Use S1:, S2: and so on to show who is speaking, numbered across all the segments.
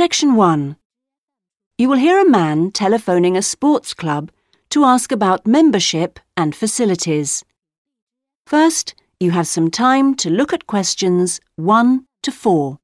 S1: Section 1. You will hear a man telephoning a sports club to ask about membership and facilities. First, you have some time to look at questions 1 to 4.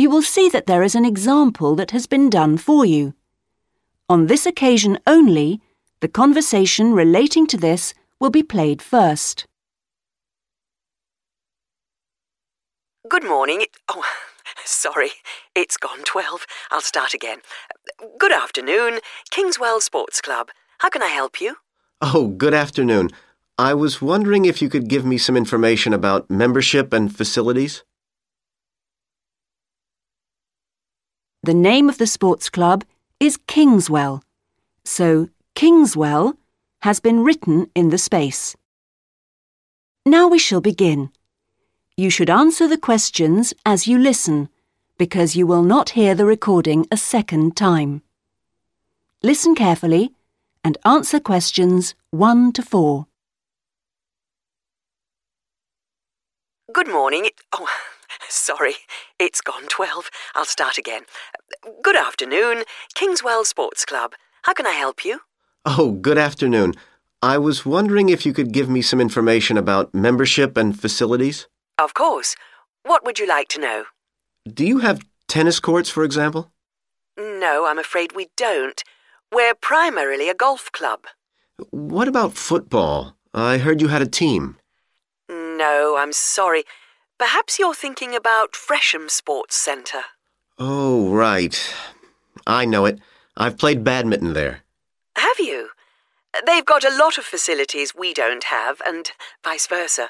S1: You will see that there is an example that has been done for you. On this occasion only, the conversation relating to this will be played first.
S2: Good morning. Oh, sorry. It's gone 12. I'll start again. Good afternoon. Kingswell Sports Club. How can I help you?
S3: Oh, good afternoon. I was wondering if you could give me some information about membership and facilities.
S1: The name of the sports club is Kingswell, so Kingswell has been written in the space. Now we shall begin. You should answer the questions as you listen, because you will not hear the recording a second time. Listen carefully and answer questions 1 to 4.
S2: Good morning. Oh, sorry. It's gone 12. I'll start again. Good afternoon. Kingswell Sports Club. How can I help you?
S3: Oh, good afternoon. I was wondering if you could give me some information about membership and facilities.
S2: Of course. What would you like to know?
S3: Do you have tennis courts, for example?
S2: No, I'm afraid we don't. We're primarily a golf club.
S3: What about football? I heard you had a team.
S2: No, I'm sorry. Perhaps you're thinking about Fresham Sports Centre.
S3: Oh, right. I know it. I've played badminton there.
S2: Have you? They've got a lot of facilities we don't have, and vice versa.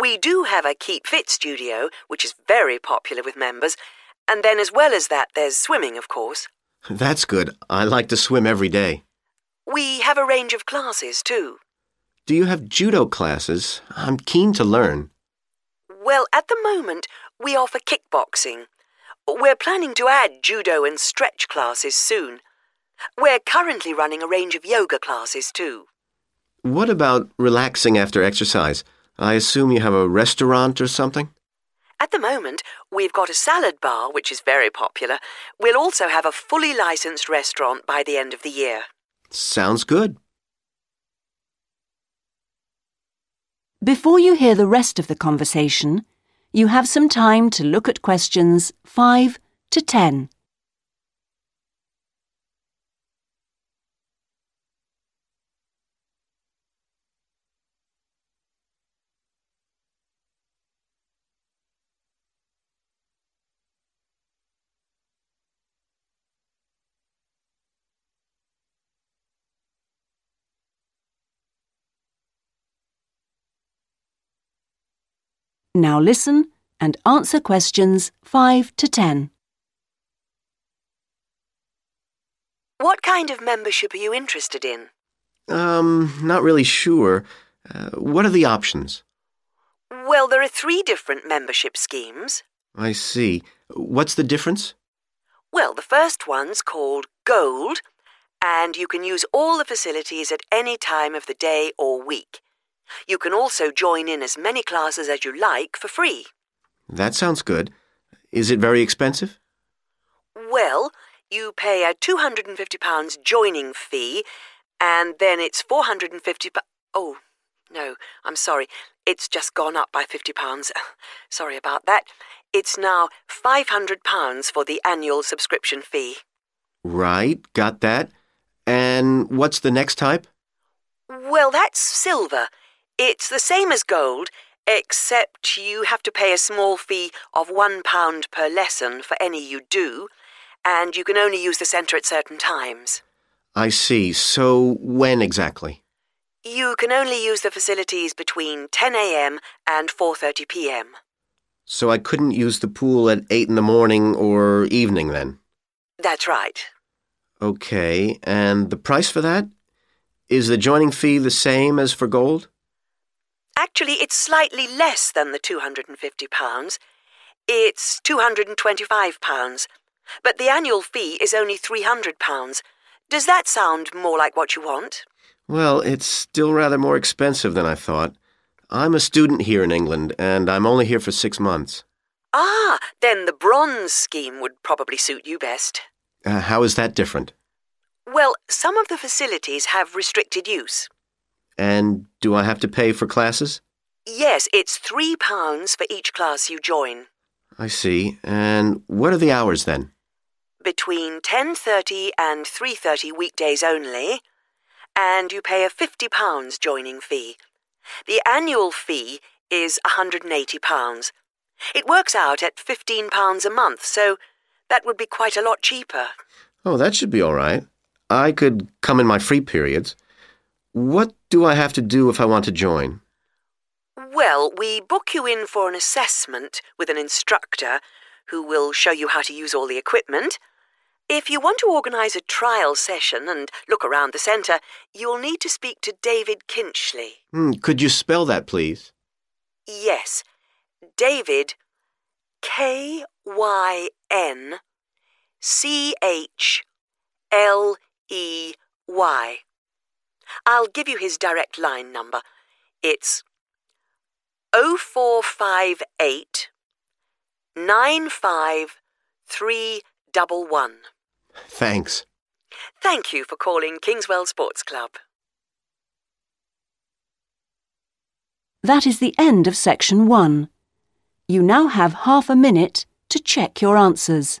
S2: We do have a Keep Fit studio, which is very popular with members, and then as well as that, there's swimming, of course.
S3: That's good. I like to swim every day.
S2: We have a range of classes, too.
S3: Do you have judo classes? I'm keen to learn.
S2: Well, at the moment, we offer kickboxing. We're planning to add judo and stretch classes soon. We're currently running a range of yoga classes too.
S3: What about relaxing after exercise? I assume you have a restaurant or something?
S2: At the moment, we've got a salad bar, which is very popular. We'll also have a fully licensed restaurant by the end of the year.
S3: Sounds good.
S1: Before you hear the rest of the conversation, you have some time to look at questions 5 to 10. Now listen and answer questions 5 to 10.
S2: What kind of membership are you interested in?
S3: Um, not really sure. Uh, what are the options?
S2: Well, there are three different membership schemes.
S3: I see. What's the difference?
S2: Well, the first one's called Gold, and you can use all the facilities at any time of the day or week. You can also join in as many classes as you like for free.
S3: That sounds good. Is it very expensive?
S2: Well, you pay a £250 joining fee, and then it's £450. Oh, no, I'm sorry. It's just gone up by £50. sorry about that. It's now £500 for the annual subscription fee.
S3: Right, got that. And what's the next type?
S2: Well, that's silver. It's the same as gold, except you have to pay a small fee of £1 per lesson for any you do, and you can only use the centre at certain times.
S3: I see. So when exactly?
S2: You can only use the facilities between 10 a.m. and 4:30 p.m.
S3: So I couldn't use the pool at 8 in the morning or evening then?
S2: That's right.
S3: Okay, and the price for that? Is the joining fee the same as for gold?
S2: Actually, it's slightly less than the £250. It's £225. But the annual fee is only £300. Does that sound more like what you want?
S3: Well, it's still rather more expensive than I thought. I'm a student here in England, and I'm only here for six months.
S2: Ah, then the bronze scheme would probably suit you best.
S3: Uh, how is that different?
S2: Well, some of the facilities have restricted use.
S3: And do I have to pay for classes?
S2: Yes, it's £3 for each class you join.
S3: I see. And what are the hours then?
S2: Between 10.30 and 3.30 weekdays only, and you pay a £50 joining fee. The annual fee is £180. It works out at £15 a month, so that would be quite a lot cheaper.
S3: Oh, that should be all right. I could come in my free periods. What do I have to do if I want to join?
S2: Well, we book you in for an assessment with an instructor who will show you how to use all the equipment. If you want to organise a trial session and look around the centre, you'll need to speak to David Kynchley.
S3: Hmm, could you spell that, please?
S2: Yes, David K Y N C H L E Y. I'll give you his direct line number. It's 0458 95311.
S3: Thanks.
S2: Thank you for calling Kingswell Sports Club.
S1: That is the end of section one. You now have half a minute to check your answers.